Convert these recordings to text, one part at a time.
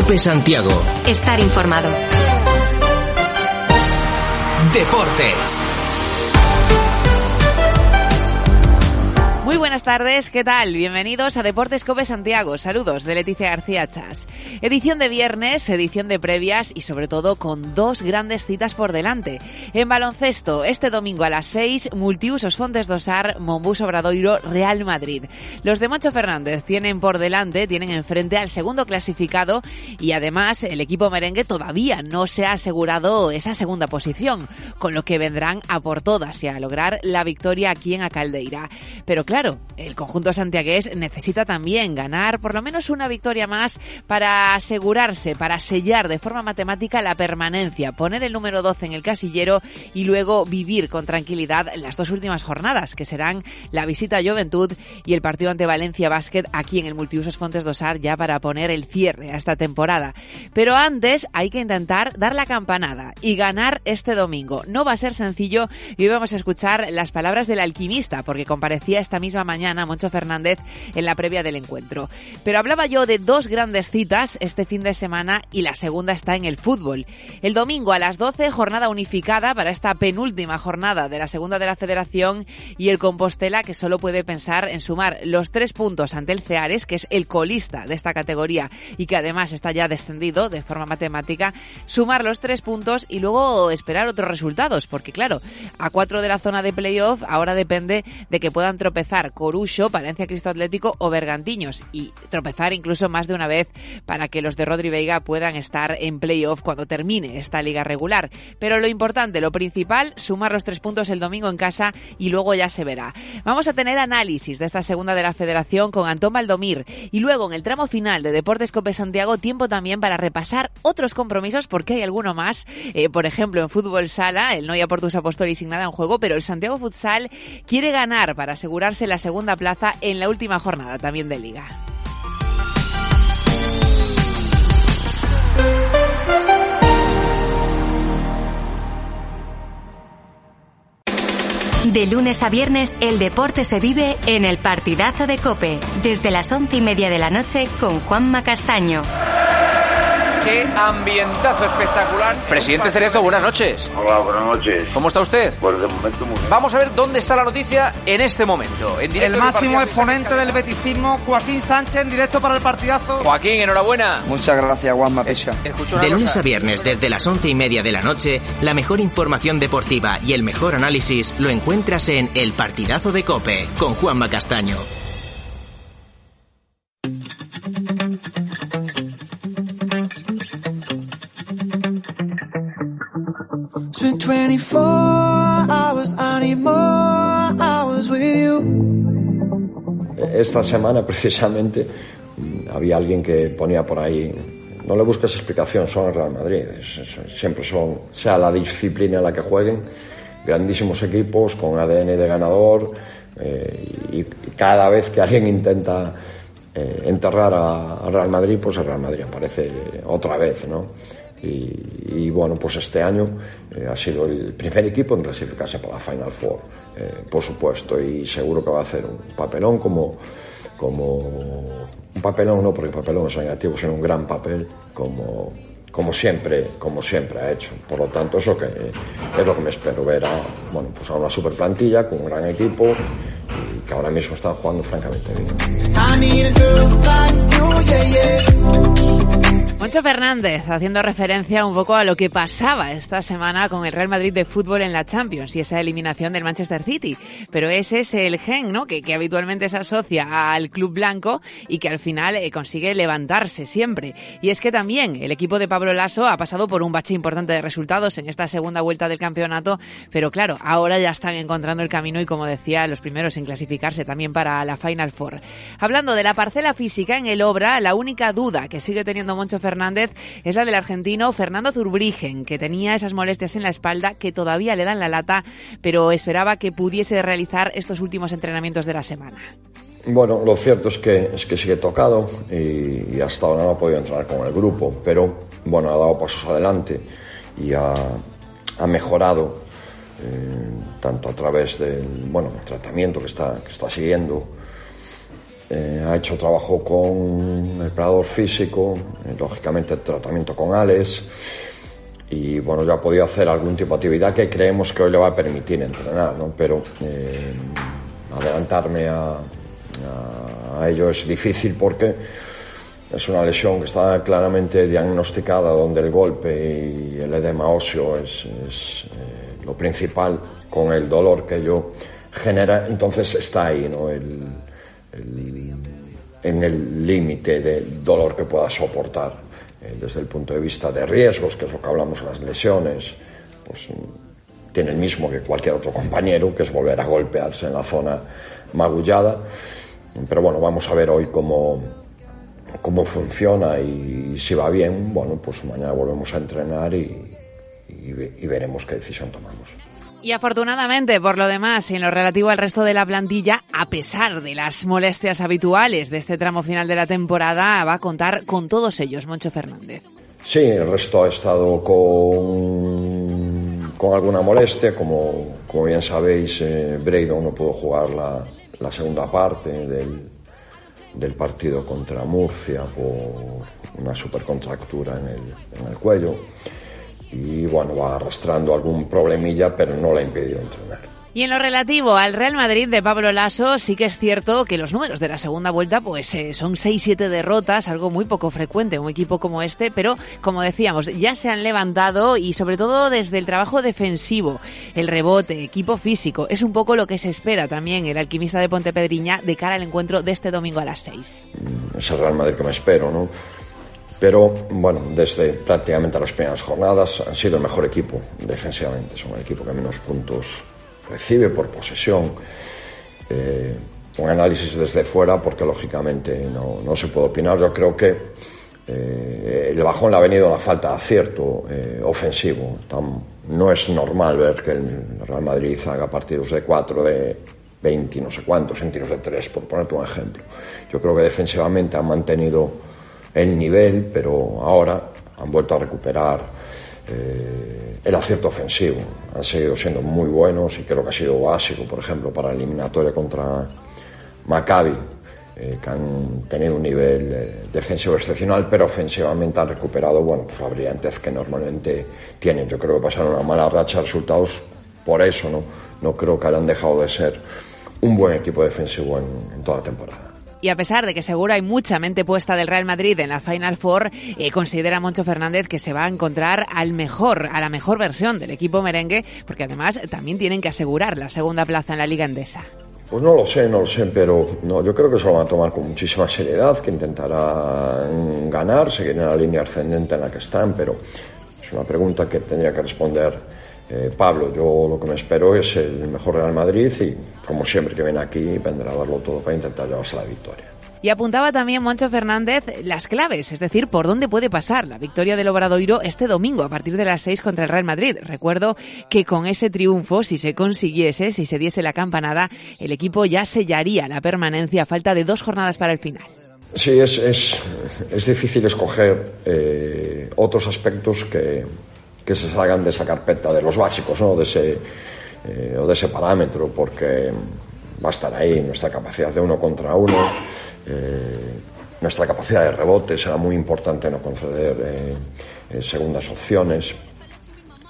Cope Santiago. Estar informado. Deportes. Muy buenas tardes, ¿qué tal? Bienvenidos a Deportes Cope Santiago. Saludos de Leticia García Chas. Edición de viernes, edición de previas y sobre todo con dos grandes citas por delante. En baloncesto, este domingo a las 6, Multiusos Fontes Dosar, Mombus Obradoiro, Real Madrid. Los de Macho Fernández tienen por delante, tienen enfrente al segundo clasificado y además el equipo merengue todavía no se ha asegurado esa segunda posición, con lo que vendrán a por todas y a lograr la victoria aquí en Acaldeira. Pero claro, claro, el conjunto santiagués necesita también ganar por lo menos una victoria más para asegurarse, para sellar de forma matemática la permanencia, poner el número 12 en el casillero y luego vivir con tranquilidad las dos últimas jornadas, que serán la visita a Juventud y el partido ante Valencia Basket aquí en el Multiusos Fontes Dosar ya para poner el cierre a esta temporada. Pero antes hay que intentar dar la campanada y ganar este domingo. No va a ser sencillo y hoy vamos a escuchar las palabras del alquimista porque comparecía esta misma misma mañana Moncho Fernández en la previa del encuentro. Pero hablaba yo de dos grandes citas este fin de semana y la segunda está en el fútbol. El domingo a las 12, jornada unificada para esta penúltima jornada de la segunda de la federación y el Compostela que solo puede pensar en sumar los tres puntos ante el Ceares, que es el colista de esta categoría y que además está ya descendido de forma matemática, sumar los tres puntos y luego esperar otros resultados, porque claro, a cuatro de la zona de playoff ahora depende de que puedan tropezar Corucho, Palencia Cristo Atlético o Bergantiños y tropezar incluso más de una vez para que los de Rodri Veiga puedan estar en playoff cuando termine esta liga regular. Pero lo importante, lo principal, sumar los tres puntos el domingo en casa y luego ya se verá. Vamos a tener análisis de esta segunda de la federación con Antón Valdomir y luego en el tramo final de Deportes Cope Santiago tiempo también para repasar otros compromisos porque hay alguno más. Eh, por ejemplo, en fútbol sala, el Noia Portus Apostoli sin nada en juego, pero el Santiago Futsal quiere ganar para asegurarse la segunda plaza en la última jornada también de liga. De lunes a viernes, el deporte se vive en el partidazo de Cope, desde las once y media de la noche con Juanma Castaño. Qué ambientazo espectacular. Presidente Cerezo, buenas noches. Hola, buenas noches. ¿Cómo está usted? Pues de momento muy bien. Vamos a ver dónde está la noticia en este momento. En el máximo exponente del beticismo, Joaquín Sánchez, en directo para el partidazo. Joaquín, enhorabuena. Muchas gracias, Juanma Pesha. De lunes a viernes, desde las once y media de la noche, la mejor información deportiva y el mejor análisis lo encuentras en El Partidazo de Cope, con Juanma Castaño. Esta semana precisamente había alguien que ponía por ahí no le busques explicación, son el Real Madrid. Siempre son, sea la disciplina en la que jueguen, grandísimos equipos con ADN de ganador eh, y, cada vez que alguien intenta eh, enterrar al Real Madrid, pues el Real Madrid aparece otra vez, ¿no? Y, bueno, pues este año eh, ha sido el primer equipo en clasificarse para la Final Four, eh, por supuesto, y seguro que va a hacer un papelón como, como un papelón, no porque papelón es negativo, sino un gran papel como, como siempre, como siempre ha hecho. Por lo tanto, eso que es lo que me espero ver a, bueno, pues a una super plantilla con un gran equipo y que ahora mismo están jugando francamente bien. Moncho Fernández haciendo referencia un poco a lo que pasaba esta semana con el Real Madrid de fútbol en la Champions y esa eliminación del Manchester City. Pero ese es el gen, ¿no? Que, que habitualmente se asocia al club blanco y que al final eh, consigue levantarse siempre. Y es que también el equipo de Pablo Lasso ha pasado por un bache importante de resultados en esta segunda vuelta del campeonato, pero claro, ahora ya están encontrando el camino y como decía, los primeros en clasificarse también para la Final Four. Hablando de la parcela física en el Obra, la única duda que sigue teniendo Moncho Fernández Fernández es la del argentino Fernando Zurbrigen, que tenía esas molestias en la espalda que todavía le dan la lata, pero esperaba que pudiese realizar estos últimos entrenamientos de la semana. Bueno, lo cierto es que, es que sigue tocado y, hasta ahora no ha podido entrenar con el grupo, pero bueno, ha dado pasos adelante y ha, mejorado eh, tanto a través del bueno, tratamiento que está, que está siguiendo eh, ha hecho trabajo con el preparador físico, eh, lógicamente el tratamiento con Alex y bueno, ya ha podido hacer algún tipo de actividad que creemos que hoy le va a permitir entrenar, ¿no? pero eh, adelantarme a, a, ello es difícil porque es una lesión que está claramente diagnosticada donde el golpe y el edema óseo es, es lo principal con el dolor que ello genera, entonces está ahí, ¿no? El, en el límite de dolor que pueda soportar. Eh, desde el punto de vista de riesgos, que es lo que hablamos las lesiones, pues mm, tiene el mismo que cualquier otro compañero, que es volver a golpearse en la zona magullada. Pero bueno, vamos a ver hoy cómo, cómo funciona y, si va bien, bueno, pues mañana volvemos a entrenar y veremos qué decisión tomamos. Y afortunadamente, por lo demás, en lo relativo al resto de la plantilla, a pesar de las molestias habituales de este tramo final de la temporada, va a contar con todos ellos, Moncho Fernández. Sí, el resto ha estado con, con alguna molestia, como, como bien sabéis, eh, no pudo jugar la, la segunda parte del, del, partido contra Murcia por una supercontractura en el, en el cuello y bueno, va arrastrando algún problemilla, pero no le ha impedido entrenar. Y en lo relativo al Real Madrid de Pablo Lasso, sí que es cierto que los números de la segunda vuelta pues eh, son 6-7 derrotas, algo muy poco frecuente un equipo como este, pero como decíamos, ya se han levantado y sobre todo desde el trabajo defensivo, el rebote, equipo físico, es un poco lo que se espera también el alquimista de Pontepedriña de cara al encuentro de este domingo a las 6. Es el Real Madrid que me espero, ¿no? Pero bueno, desde prácticamente las primeras jornadas han sido el mejor equipo defensivamente. Son el equipo que menos puntos recibe por posesión. Eh, un análisis desde fuera, porque lógicamente no, no, se puede opinar. Yo creo que eh, el bajón le ha venido a la falta de acierto eh, ofensivo. no es normal ver que el Real Madrid haga partidos de 4, de 20 y no sé cuántos, en tiros de 3, por ponerte un ejemplo. Yo creo que defensivamente han mantenido el nivel, pero ahora han vuelto a recuperar eh, el acierto ofensivo. Han seguido siendo muy buenos y creo que ha sido básico, por ejemplo, para la eliminatoria contra Maccabi, eh, que han tenido un nivel eh, defensivo excepcional, pero ofensivamente han recuperado bueno, pues la brillantez que normalmente tienen. Yo creo que pasaron una mala racha de resultados por eso, ¿no? No creo que hayan dejado de ser un buen equipo defensivo en toda temporada. Y a pesar de que seguro hay mucha mente puesta del Real Madrid en la Final Four, eh, considera Moncho Fernández que se va a encontrar al mejor, a la mejor versión del equipo merengue, porque además también tienen que asegurar la segunda plaza en la Liga Endesa. Pues no lo sé, no lo sé, pero no, yo creo que se lo van a tomar con muchísima seriedad, que intentarán ganar, seguir en la línea ascendente en la que están, pero es una pregunta que tendría que responder eh, Pablo. Yo lo que me espero es el mejor Real Madrid y, como siempre que viene aquí, vendrá a darlo todo para intentar llevarse la victoria. Y apuntaba también Moncho Fernández las claves, es decir, por dónde puede pasar la victoria del Obradoiro este domingo a partir de las 6 contra el Real Madrid. Recuerdo que con ese triunfo, si se consiguiese, si se diese la campanada, el equipo ya sellaría la permanencia a falta de dos jornadas para el final. Sí, es, es, es difícil escoger eh, otros aspectos que, que se salgan de esa carpeta de los básicos, ¿no? de ese, eh, o de ese parámetro, porque va a estar ahí nuestra capacidad de uno contra uno, eh, nuestra capacidad de rebote será muy importante no conceder eh, segundas opciones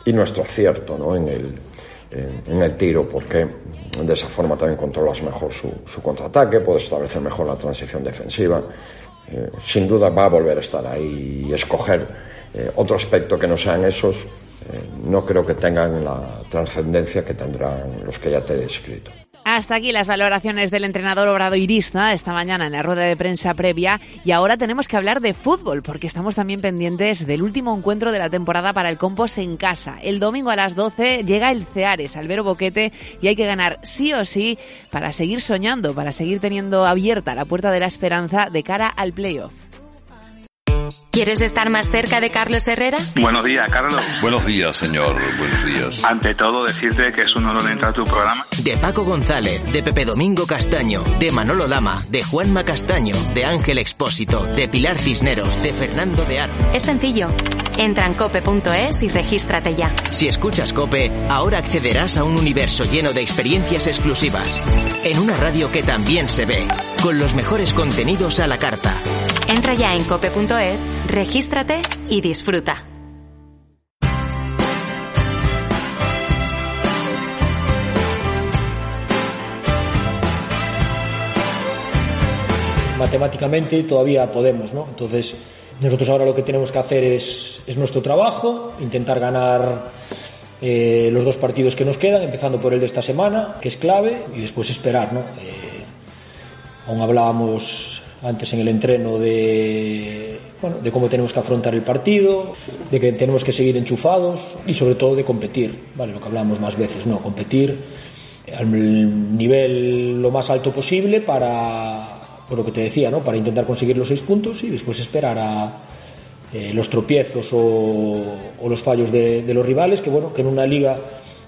y nuestro acierto ¿no? en, el, en, el tiro, porque de esa forma también controlas mejor su, su contraataque, puedes establecer mejor la transición defensiva sin duda va a volver a estar ahí y escoger eh, otro aspecto que no sean esos, no creo que tengan la trascendencia que tendrán los que ya te he descrito. Hasta aquí las valoraciones del entrenador Obrado Irista esta mañana en la rueda de prensa previa y ahora tenemos que hablar de fútbol porque estamos también pendientes del último encuentro de la temporada para el Compos en casa. El domingo a las 12 llega el Ceares, Albero Boquete y hay que ganar sí o sí para seguir soñando, para seguir teniendo abierta la puerta de la esperanza de cara al playoff. ¿Quieres estar más cerca de Carlos Herrera? Buenos días, Carlos. Buenos días, señor. Buenos días. Ante todo, decirte que es un honor entrar a tu programa. De Paco González, de Pepe Domingo Castaño, de Manolo Lama, de Juanma Castaño, de Ángel Expósito, de Pilar Cisneros, de Fernando de Ar. Es sencillo. Entra en cope.es y regístrate ya. Si escuchas Cope, ahora accederás a un universo lleno de experiencias exclusivas. En una radio que también se ve, con los mejores contenidos a la carta. Entra ya en cope.es, regístrate y disfruta. Matemáticamente todavía podemos, ¿no? Entonces, nosotros ahora lo que tenemos que hacer es, es nuestro trabajo, intentar ganar eh, los dos partidos que nos quedan, empezando por el de esta semana, que es clave, y después esperar, ¿no? Eh, aún hablábamos antes en el entreno de, bueno, de cómo tenemos que afrontar el partido, de que tenemos que seguir enchufados y sobre todo de competir, ¿vale? Lo que hablamos más veces, ¿no? Competir al nivel lo más alto posible para, por lo que te decía, ¿no? Para intentar conseguir los seis puntos y después esperar a eh, los tropiezos o, o los fallos de, de los rivales, que bueno, que en una liga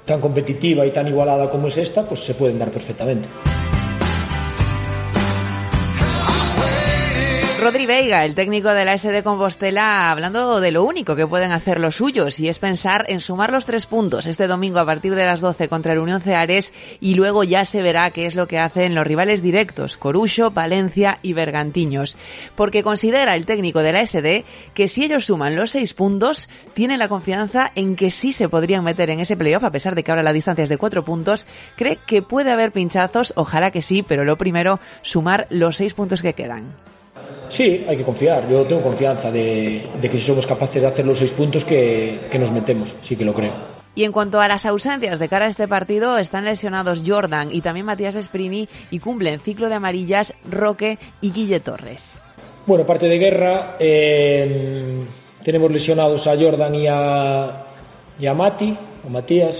tan competitiva y tan igualada como es esta, pues se pueden dar perfectamente. Rodri Veiga, el técnico de la SD Compostela, hablando de lo único que pueden hacer los suyos y es pensar en sumar los tres puntos este domingo a partir de las 12 contra el Unión Ceares y luego ya se verá qué es lo que hacen los rivales directos, Corucho, Palencia y Bergantiños. Porque considera el técnico de la SD que si ellos suman los seis puntos, tienen la confianza en que sí se podrían meter en ese playoff, a pesar de que ahora la distancia es de cuatro puntos. Cree que puede haber pinchazos, ojalá que sí, pero lo primero, sumar los seis puntos que quedan. Sí, hay que confiar. Yo tengo confianza de, de que si somos capaces de hacer los seis puntos que, que, nos metemos. Sí que lo creo. Y en cuanto a las ausencias de cara a este partido, están lesionados Jordan y también Matías Esprini y cumplen ciclo de amarillas Roque y Guille Torres. Bueno, parte de guerra, eh, tenemos lesionados a Jordan y a, y a Mati, a Matías,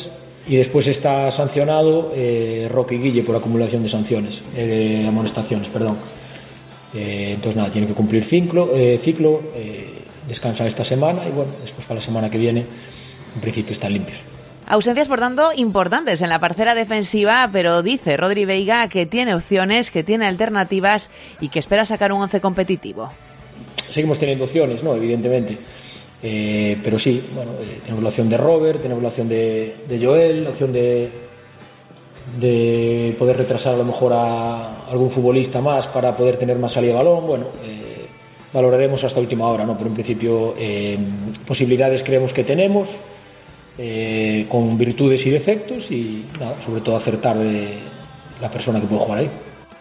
y después está sancionado eh, Roque y Guille por acumulación de sanciones, eh, amonestaciones, perdón. Eh, entonces nada, tiene que cumplir ciclo, eh, ciclo eh, descansan esta semana y bueno, después para la semana que viene en principio están limpios. Ausencias, por tanto, importantes en la parcela defensiva, pero dice Rodri Veiga que tiene opciones, que tiene alternativas y que espera sacar un once competitivo. Seguimos teniendo opciones, ¿no? Evidentemente. Eh, pero sí, bueno, tenemos la opción de Robert, tenemos la opción de, de Joel, la opción de, de poder retrasar a lo mejor a algún futbolista más para poder tener más salida de balón. Bueno, eh, valoraremos hasta última hora, ¿no? Pero en principio eh, posibilidades creemos que tenemos, eh, con virtudes y defectos y sobre todo acertar de la persona que puede jugar ahí.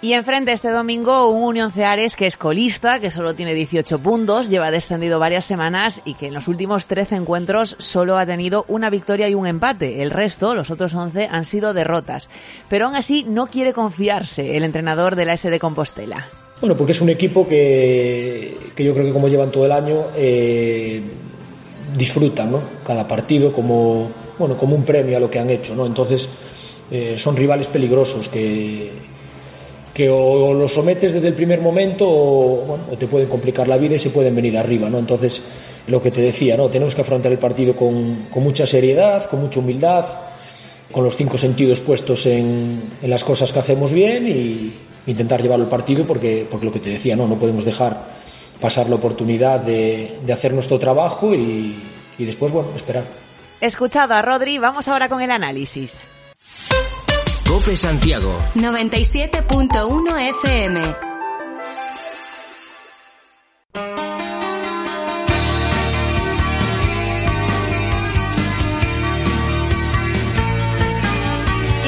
Y enfrente este domingo un Unión Ceares que es colista, que solo tiene 18 puntos, lleva descendido varias semanas y que en los últimos 13 encuentros solo ha tenido una victoria y un empate. El resto, los otros 11, han sido derrotas. Pero aún así no quiere confiarse el entrenador de la SD Compostela. Bueno, porque es un equipo que, que yo creo que como llevan todo el año eh, disfrutan, ¿no? Cada partido como, bueno, como un premio a lo que han hecho, ¿no? Entonces eh, son rivales peligrosos que que o los sometes desde el primer momento o, te pueden complicar la vida y se pueden venir arriba, ¿no? Entonces, lo que te decía, ¿no? Tenemos que afrontar el partido con, con mucha seriedad, con mucha humildad, con los cinco sentidos puestos en, en, las cosas que hacemos bien y intentar llevar el partido porque, porque lo que te decía, ¿no? No podemos dejar pasar la oportunidad de, de hacer nuestro trabajo y, y después, bueno, esperar. Escuchado a Rodri, vamos ahora con el análisis. Cope Santiago 97.1 FM.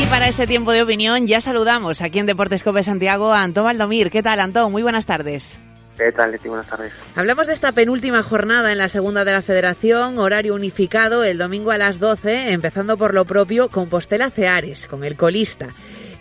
Y para ese tiempo de opinión ya saludamos aquí en Deportes Cope Santiago a Antón Valdomir. ¿Qué tal, Antón? Muy buenas tardes. ¿Qué tal? Buenas tardes. Hablamos de esta penúltima jornada en la segunda de la Federación, horario unificado el domingo a las 12, empezando por lo propio con Postela Ceares, con el colista.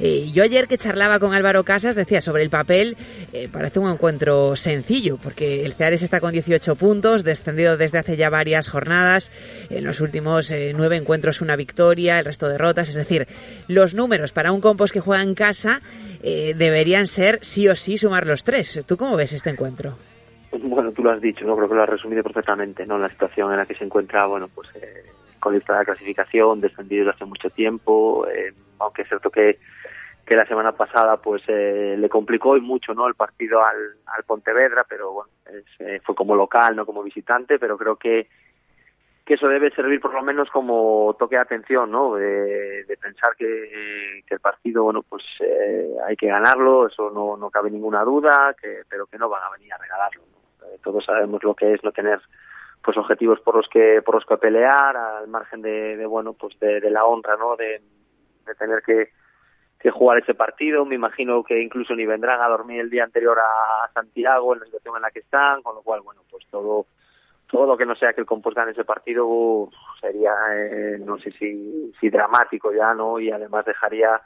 Eh, yo ayer que charlaba con Álvaro Casas decía sobre el papel, eh, parece un encuentro sencillo, porque el Ceares está con 18 puntos, descendido desde hace ya varias jornadas, en los últimos eh, nueve encuentros una victoria, el resto derrotas, es decir, los números para un Compos que juega en casa deberían ser sí o sí sumar los tres. ¿Tú cómo ves este encuentro? Bueno, tú lo has dicho, no creo que lo has resumido perfectamente, ¿no? La situación en la que se encuentra, bueno, pues con de clasificación, descendido desde hace mucho tiempo, aunque es cierto que que la semana pasada pues eh, le complicó y mucho no el partido al, al Pontevedra pero bueno eh, fue como local no como visitante pero creo que que eso debe servir por lo menos como toque de atención no de, pensar que, que, el partido bueno pues eh, hay que ganarlo eso no, no cabe ninguna duda que pero que no van a venir a regalarlo todos sabemos lo que es no tener pues objetivos por los que por los que pelear al margen de, de bueno pues de, la honra no de tener que que jugar ese partido. Me imagino que incluso ni vendrán a dormir el día anterior a Santiago en la situación en la que están, con lo cual, bueno, pues todo todo lo que no sea que el Compos gane ese partido sería, eh, no sé si, si dramático ya, ¿no? Y además dejaría,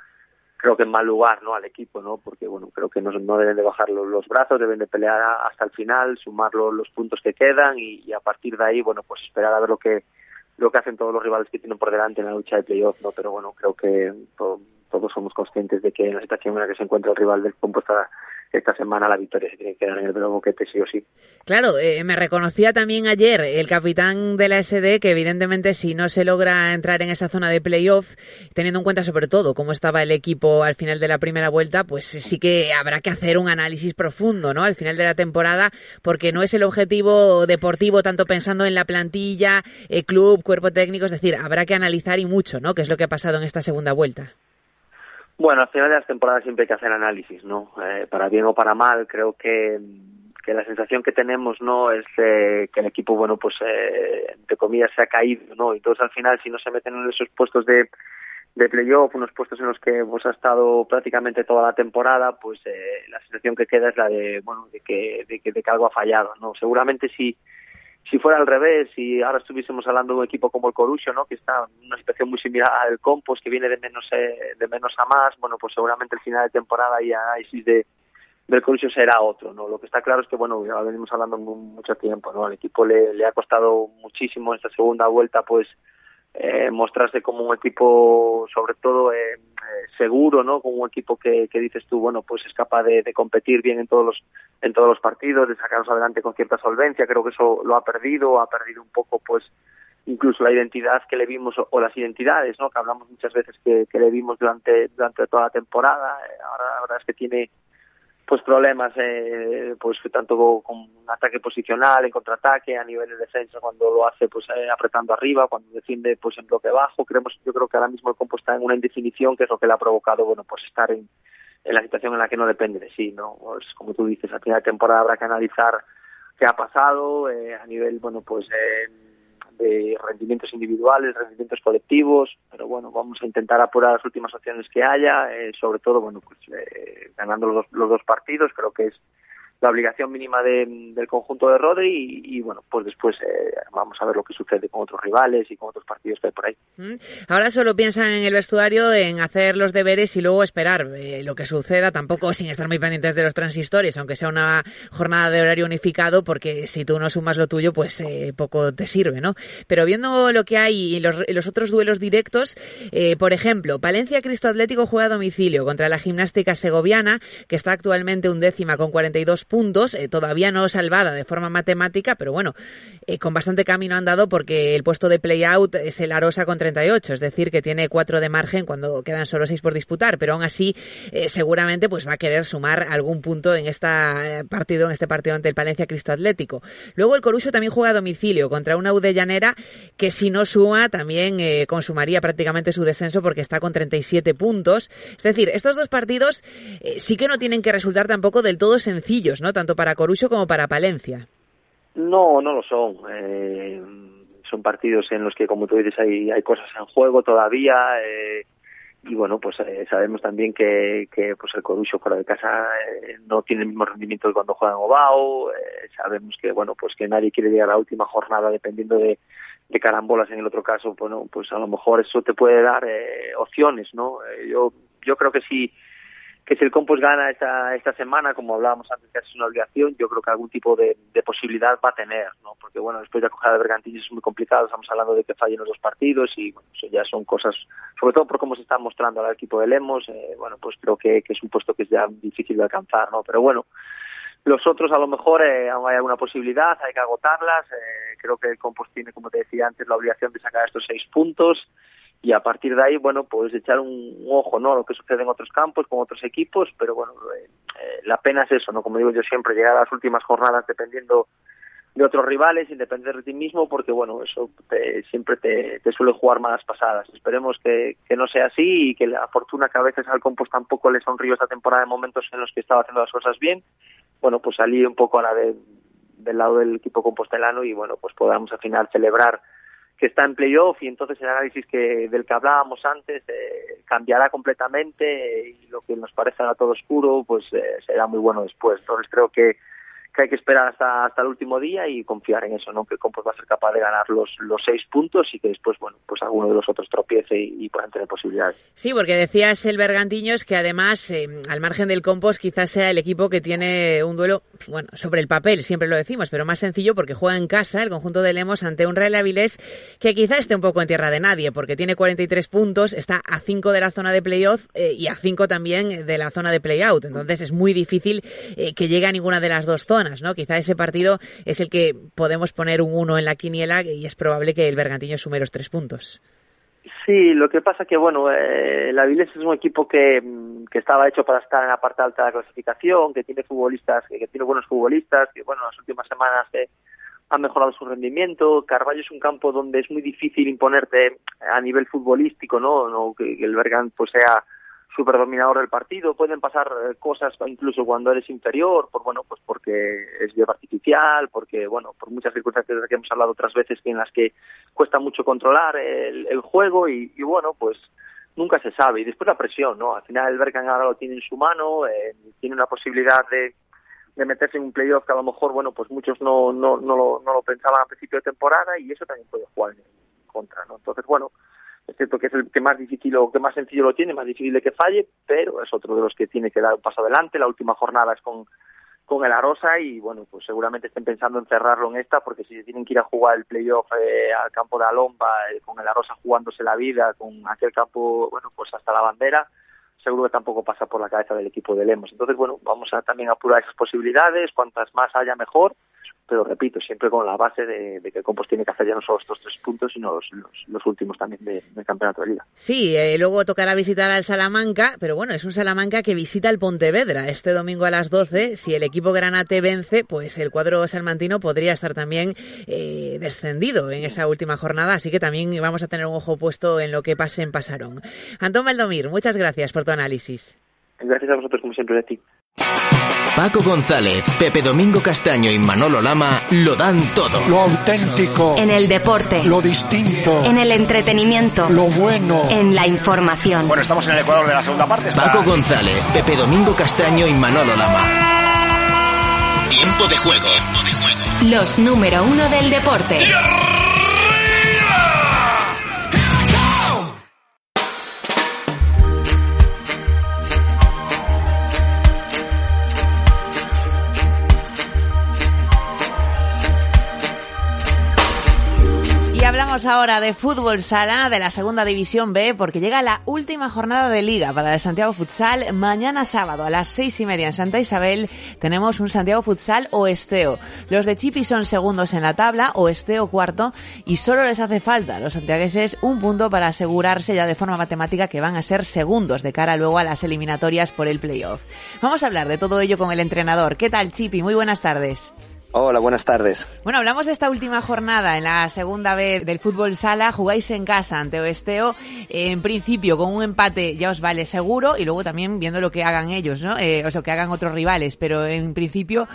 creo que en mal lugar, ¿no? Al equipo, ¿no? Porque, bueno, creo que no, no deben de bajar los, brazos, deben de pelear hasta el final, sumar los, puntos que quedan y, a partir de ahí, bueno, pues esperar a ver lo que lo que hacen todos los rivales que tienen por delante en la lucha de playoff, ¿no? Pero bueno, creo que todos somos conscientes de que en la situación en la que se encuentra el rival del compuesta esta semana la victoria se tiene que dar en el Boquete sí o sí. Claro, eh, me reconocía también ayer el capitán de la SD que evidentemente si no se logra entrar en esa zona de playoff, teniendo en cuenta sobre todo cómo estaba el equipo al final de la primera vuelta, pues sí que habrá que hacer un análisis profundo, ¿no? Al final de la temporada, porque no es el objetivo deportivo tanto pensando en la plantilla, el club, cuerpo técnico, es decir, habrá que analizar y mucho, ¿no? ¿Qué es lo que ha pasado en esta segunda vuelta? Bueno, al final de las temporadas siempre hay que hacer análisis, ¿no? Eh, para bien o para mal, creo que, que la sensación que tenemos, ¿no? Es eh, que el equipo, bueno, pues, eh, entre comillas, se ha caído, ¿no? Todos al final, si no se meten en esos puestos de, de playoff, unos puestos en los que pues, ha estado prácticamente toda la temporada, pues eh, la sensación que queda es la de, bueno, de que, de que, de que algo ha fallado, ¿no? Seguramente si si fuera al revés y ahora estuviésemos hablando de un equipo como el Corusio, ¿no? que está en una situación muy similar al Compos, que viene de menos eh, de menos a más, bueno, pues seguramente el final de temporada y análisis de del Corusio será otro, ¿no? Lo que está claro es que, bueno, ya venimos hablando mucho tiempo, ¿no? Al equipo le, le ha costado muchísimo esta segunda vuelta, pues, eh, mostrarse como un equipo, sobre todo, eh, seguro, ¿no? Como un equipo que, que, dices tú, bueno, pues es capaz de, competir bien en todos los en todos los partidos, de sacarnos adelante con cierta solvencia. Creo que eso lo ha perdido, ha perdido un poco, pues, incluso la identidad que le vimos o, las identidades, ¿no? Que hablamos muchas veces que, le vimos durante durante toda la temporada. Ahora la verdad es que tiene pues problemas eh, pues tanto con ataque posicional en contraataque a nivel de defensa cuando lo hace pues eh, apretando arriba cuando defiende pues en bloque bajo. Creemos yo creo que ahora mismo el compo está en una indefinición que es lo que le ha provocado bueno pues estar en, en la situación en la que no depende de sí no pues como tú dices a final de temporada habrá que analizar qué ha pasado eh, a nivel bueno pues eh, de rendimientos individuales, rendimientos colectivos, pero bueno, vamos a intentar apurar las últimas opciones que haya, eh, sobre todo, bueno, pues eh, ganando los los dos partidos, creo que es la obligación mínima de, del conjunto de Rodri y, bueno, pues después eh, vamos a ver lo que sucede con otros rivales y con otros partidos que hay por ahí. Ahora solo piensan en el vestuario, en hacer los deberes y luego esperar eh, lo que suceda, tampoco sin estar muy pendientes de los transistores, aunque sea una jornada de horario unificado, porque si tú no sumas lo tuyo, pues eh, poco te sirve, ¿no? Pero viendo lo que hay y los, los otros duelos directos, por ejemplo, Palencia Cristo Atlético juega a domicilio contra la gimnástica segoviana, que está actualmente undécima con 42 puntos, eh, todavía no salvada de forma matemática, pero bueno, eh, con bastante camino andado porque el puesto de play-out es el Arosa con 38, es decir, que tiene 4 de margen cuando quedan solo 6 por disputar, pero aún así eh, seguramente pues va a querer sumar algún punto en este partido, en este partido ante el Palencia Cristo Atlético. Luego el Corucho también juega a domicilio contra una U de Llanera que si no suma también consumaría prácticamente su descenso porque está con 37 puntos. Es decir, estos dos partidos sí que no tienen que resultar tampoco del todo sencillos ¿no? Tanto para Corucho como para Palencia. No, no lo son. Eh, son partidos en los que, como tú dices, hay, hay cosas en juego todavía. Eh, y bueno, pues eh, sabemos también que, que pues el Corucho fuera de casa eh, no tiene el mismo rendimiento que cuando juega en Obao, eh, sabemos que bueno, pues que nadie quiere llegar a la última jornada dependiendo de, de carambolas en el otro caso, bueno, pues a lo mejor eso te puede dar eh, opciones, ¿no? Yo yo creo que sí que si el Compos gana esta, esta semana, como hablábamos antes, que es una obligación, yo creo que algún tipo de, de posibilidad va a tener, ¿no? Porque, bueno, después de acoger a Bergantillos es muy complicado, estamos hablando de que fallen los dos partidos y, bueno, eso ya son cosas, sobre todo por cómo se está mostrando al equipo de Lemos, eh, bueno, pues creo que, que es un puesto que es ya difícil de alcanzar, ¿no? Pero bueno, los otros a lo mejor eh, aún hay alguna posibilidad, hay que agotarlas, eh, creo que el Compos tiene, como te decía antes, la obligación de sacar estos seis puntos, y a partir de ahí, bueno, pues echar un, ojo, ¿no? A lo que sucede en otros campos, con otros equipos, pero bueno, eh, eh, la pena es eso, ¿no? Como digo yo siempre, llegar a las últimas jornadas dependiendo de otros rivales, sin depender de ti mismo, porque bueno, eso te, siempre te, suele jugar malas pasadas. Esperemos que, que, no sea así y que la fortuna que a veces al Compos tampoco le sonríe esta temporada en momentos en los que estaba haciendo las cosas bien, bueno, pues salí un poco a la de, del lado del equipo compostelano y bueno, pues podamos al final celebrar que está en playoff y entonces el análisis que del que hablábamos antes eh, cambiará completamente y lo que nos parece a todo oscuro pues eh, será muy bueno después. Entonces creo que que hay que esperar hasta, hasta el último día y confiar en eso, ¿no? Que el Compos va a ser capaz de ganar los, los seis puntos y que después, bueno, pues alguno de los otros tropiece y, y puedan tener posibilidades. Sí, porque decías el Bergantiños que además, eh, al margen del Compos, quizás sea el equipo que tiene un duelo, bueno, sobre el papel, siempre lo decimos, pero más sencillo porque juega en casa el conjunto de Lemos ante un Real Avilés que quizás esté un poco en tierra de nadie, porque tiene 43 puntos, está a 5 de la zona de playoff eh, y a 5 también de la zona de playout. Entonces es muy difícil eh, que llegue a ninguna de las dos zonas. ¿No? Quizá ese partido es el que podemos poner un 1 en la quiniela y es probable que el Bergantiño sume los tres puntos. Sí, lo que pasa que, bueno, eh, el Avilés es un equipo que, que estaba hecho para estar en la parte alta de la clasificación, que tiene futbolistas, que, tiene buenos futbolistas, que, bueno, en las últimas semanas eh, ha mejorado su rendimiento. Carballo es un campo donde es muy difícil imponerte a nivel futbolístico, ¿no? no que, que el Bergan pues sea super dominador del partido, pueden pasar eh, cosas incluso cuando eres inferior, por bueno, pues porque es hierba artificial, porque bueno, por muchas circunstancias de que hemos hablado otras veces en las que cuesta mucho controlar el, el juego y, bueno, pues nunca se sabe. Y después la presión, ¿no? Al final el Berkan ahora lo tiene en su mano, eh, tiene una posibilidad de, de meterse en un playoff que a lo mejor, bueno, pues muchos no, no, no, lo, no lo pensaban a principio de temporada y eso también puede jugar en contra, ¿no? Entonces, bueno, es cierto que es el que más difícil o que más sencillo lo tiene, más difícil de que falle, pero es otro de los que tiene que dar un paso adelante. La última jornada es con, con el Arosa y bueno, pues seguramente estén pensando en cerrarlo en esta porque si tienen que ir a jugar el playoff eh, al campo de Alomba, eh, con el Arosa jugándose la vida, con aquel campo, bueno, pues hasta la bandera, seguro que tampoco pasa por la cabeza del equipo de Lemos. Entonces, bueno, vamos a también apurar esas posibilidades, cuantas más haya mejor pero repito, siempre con la base de, de, que el Compos tiene que hacer ya no solo estos tres puntos, sino los, los, los últimos también del de campeonato de liga. Sí, eh, luego tocará visitar al Salamanca, pero bueno, es un Salamanca que visita el Pontevedra este domingo a las 12. Si el equipo granate vence, pues el cuadro salmantino podría estar también eh, descendido en esa última jornada, así que también vamos a tener un ojo puesto en lo que pase en Pasarón. Antón Valdomir, muchas gracias por tu análisis. Gracias a vosotros, como siempre, de ti. Paco González, Pepe Domingo Castaño y Manolo Lama lo dan todo. Lo auténtico. En el deporte. Lo distinto. En el entretenimiento. Lo bueno. En la información. Bueno, estamos en el Ecuador de la segunda parte. Está... Paco González, Pepe Domingo Castaño y Manolo Lama. Tiempo de juego. Tiempo de juego. Los número uno del deporte. Ahora de fútbol sala de la segunda división B porque llega la última jornada de liga para el Santiago Futsal. Mañana sábado a las seis y media en Santa Isabel tenemos un Santiago Futsal Oesteo. Los de Chipi son segundos en la tabla, Oesteo cuarto y solo les hace falta a los santiagueses un punto para asegurarse ya de forma matemática que van a ser segundos de cara luego a las eliminatorias por el playoff. Vamos a hablar de todo ello con el entrenador. ¿Qué tal Chipi? Muy buenas tardes. Hola, buenas tardes. Bueno, hablamos de esta última jornada en la segunda vez del fútbol sala. Jugáis en casa ante Oesteo. En principio, con un empate ya os vale seguro y luego también viendo lo que hagan ellos, ¿no? Eh, o lo que hagan otros rivales. Pero en principio,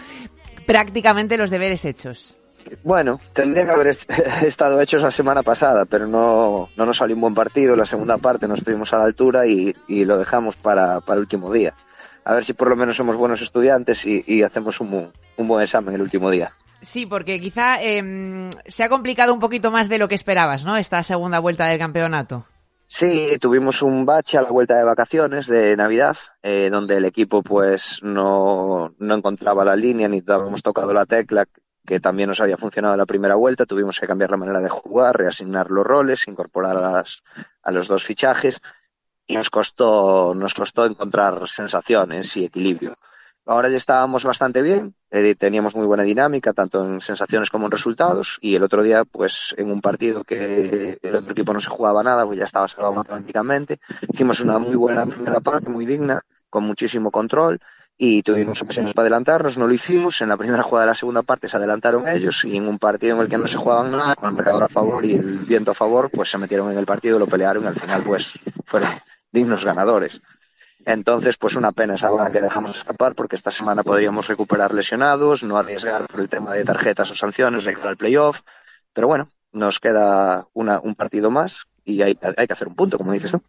prácticamente los deberes hechos. Bueno, tendría que haber estado hechos la semana pasada, pero no, no nos salió un buen partido. La segunda parte no estuvimos a la altura y, y lo dejamos para, para, el último día. A ver si por lo menos somos buenos estudiantes y, y hacemos un, un, buen examen el último día. Sí, porque quizá eh, se ha complicado un poquito más de lo que esperabas, ¿no? Esta segunda vuelta del campeonato. Sí, tuvimos un bache a la vuelta de vacaciones de Navidad, eh, donde el equipo pues no, no encontraba la línea ni habíamos tocado la tecla que también nos había funcionado la primera vuelta. Tuvimos que cambiar la manera de jugar, reasignar los roles, incorporar a, las, a los dos fichajes y nos costó, nos costó encontrar sensaciones y equilibrio. Ahora ya estábamos bastante bien, eh, teníamos muy buena dinámica, tanto en sensaciones como en resultados, y el otro día, pues en un partido que el otro equipo no se jugaba nada, pues ya estaba salvado matemáticamente, hicimos una muy buena primera parte, muy digna, con muchísimo control, y tuvimos ocasiones para adelantarnos, no lo hicimos, en la primera jugada de la segunda parte se adelantaron ellos, y en un partido en el que no se jugaban nada, con el marcador a favor y el viento a favor, pues se metieron en el partido, lo pelearon, y al final pues fueron dignos ganadores. Entonces, pues una pena esa bola que dejamos escapar porque esta semana podríamos recuperar lesionados, no arriesgar por el tema de tarjetas o sanciones, llegar al playoff. Pero bueno, nos queda una, un partido más y hay, hay, que hacer un punto, como dices tú.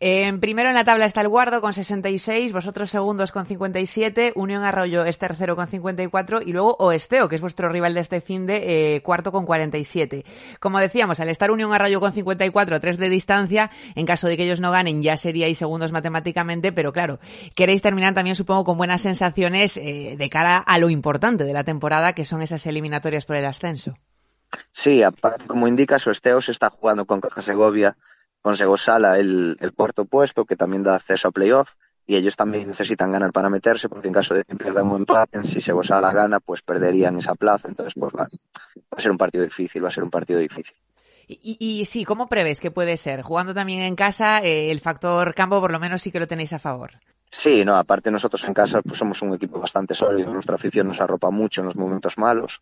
Eh, primero en la tabla está el Guardo con 66, vosotros segundos con 57, Unión Arroyo es tercero con 54 y luego Oesteo, que es vuestro rival de este fin de eh, cuarto con 47. Como decíamos, al estar Unión Arroyo con 54, tres de distancia, en caso de que ellos no ganen ya seríais segundos matemáticamente, pero claro, queréis terminar también supongo con buenas sensaciones eh, de cara a lo importante de la temporada, que son esas eliminatorias por el ascenso. Sí, aparte, como indica, Esteo se está jugando con Caja Segovia, con Segosala el, el cuarto puesto, que también da acceso a playoff, y ellos también necesitan ganar para meterse, porque en caso de que pierdan un empate, si Segosala gana, pues perderían esa plaza, entonces pues va, va a ser un partido difícil, va a ser un partido difícil. Y, y, sí, ¿cómo prevés que puede ser? Jugando también en casa, eh, el factor campo por lo menos sí que lo tenéis a favor. Sí, no, aparte nosotros en casa pues somos un equipo bastante sólido, nuestra afición nos arropa mucho en los momentos malos,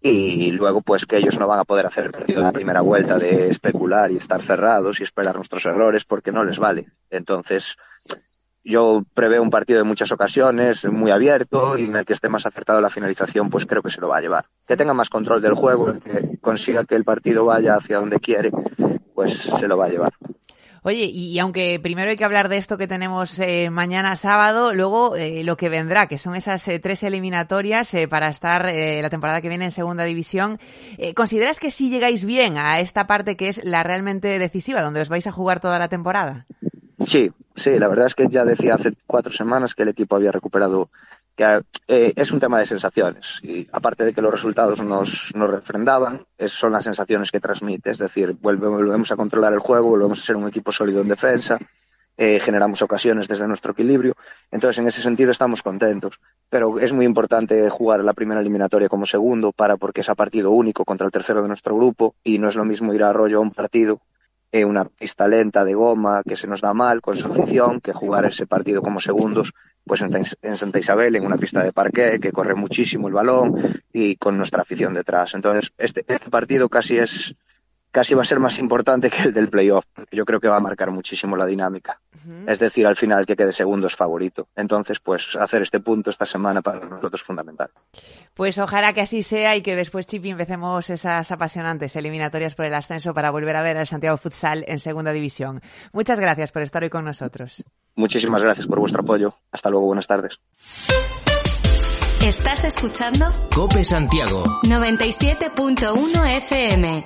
y luego pues que ellos no van a poder hacer el partido de la primera vuelta de especular y estar cerrados y esperar nuestros errores porque no les vale. Entonces, yo preveo un partido de muchas ocasiones, muy abierto y en el que esté más acertado la finalización, pues creo que se lo va a llevar. Que tenga más control del juego, que consiga que el partido vaya hacia donde quiere, pues se lo va a llevar. Oye, y, aunque primero hay que hablar de esto que tenemos eh, mañana sábado, luego eh, lo que vendrá, que son esas eh, tres eliminatorias eh, para estar la temporada que viene en segunda división, ¿consideras que sí llegáis bien a esta parte que es la realmente decisiva, donde os vais a jugar toda la temporada? Sí, sí, la verdad es que ya decía hace cuatro semanas que el equipo había recuperado que eh, es un tema de sensaciones. Y aparte de que los resultados nos, nos refrendaban, son las sensaciones que transmite, es decir, volvemos, volvemos a controlar el juego, volvemos a ser un equipo sólido en defensa, eh, generamos ocasiones desde nuestro equilibrio, entonces en ese sentido estamos contentos, pero es muy importante jugar la primera eliminatoria como segundo para porque es a partido único contra el tercero de nuestro grupo y no es lo mismo ir a rollo a un partido eh, una pista lenta de goma que se nos da mal con su afición que jugar ese partido como segundos pues en, Santa Isabel, en una pista de parque que corre muchísimo el balón y con nuestra afición detrás. Entonces, este, este partido casi es casi va a ser más importante que el del playoff. Yo creo que va a marcar muchísimo la dinámica. Uh -huh. Es decir, al final que quede segundo es favorito. Entonces, pues hacer este punto esta semana para nosotros es fundamental. Pues ojalá que así sea y que después, Chipi, empecemos esas apasionantes eliminatorias por el ascenso para volver a ver al Santiago Futsal en segunda división. Muchas gracias por estar hoy con nosotros. Muchísimas gracias por vuestro apoyo. Hasta luego, buenas tardes. ¿Estás escuchando? Cope Santiago 97.1 FM.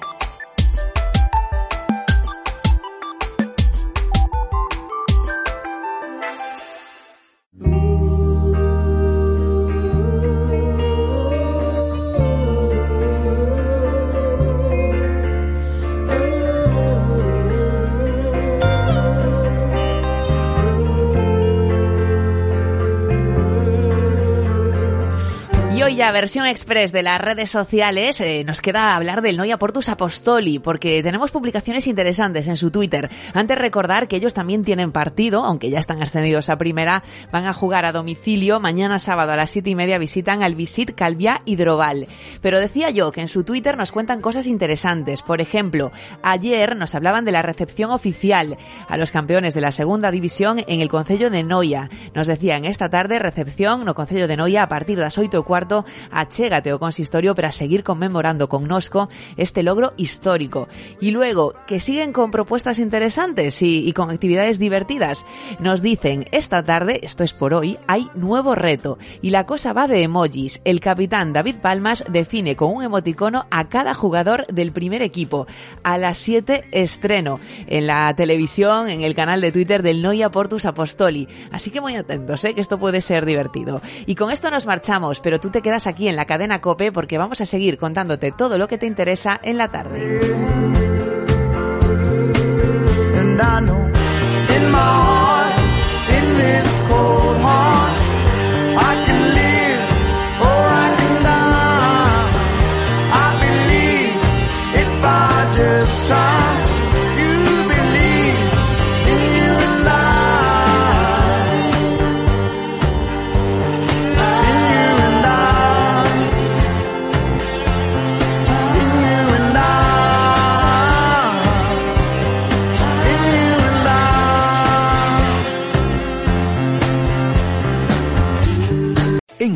Ya versión express de las redes sociales eh, nos queda hablar del Noia Portus Apostoli porque tenemos publicaciones interesantes en su Twitter. Antes recordar que ellos también tienen partido, aunque ya están ascendidos a primera, van a jugar a domicilio. Mañana sábado a las siete y media visitan al Visit Calviá Hidroval. Pero decía yo que en su Twitter nos cuentan cosas interesantes. Por ejemplo, ayer nos hablaban de la recepción oficial a los campeones de la segunda división en el Concello de Noia. Nos decían esta tarde recepción no Concello de Noia a partir de las oito y cuarto achégate o consistorio para seguir conmemorando con Nosco este logro histórico. Y luego, que siguen con propuestas interesantes y, y con actividades divertidas. Nos dicen, esta tarde, esto es por hoy, hay nuevo reto. Y la cosa va de emojis. El capitán David Palmas define con un emoticono a cada jugador del primer equipo. A las 7 estreno en la televisión, en el canal de Twitter del Noia Portus Apostoli. Así que muy atentos, ¿eh? que esto puede ser divertido. Y con esto nos marchamos, pero tú te quedas aquí en la cadena Cope porque vamos a seguir contándote todo lo que te interesa en la tarde.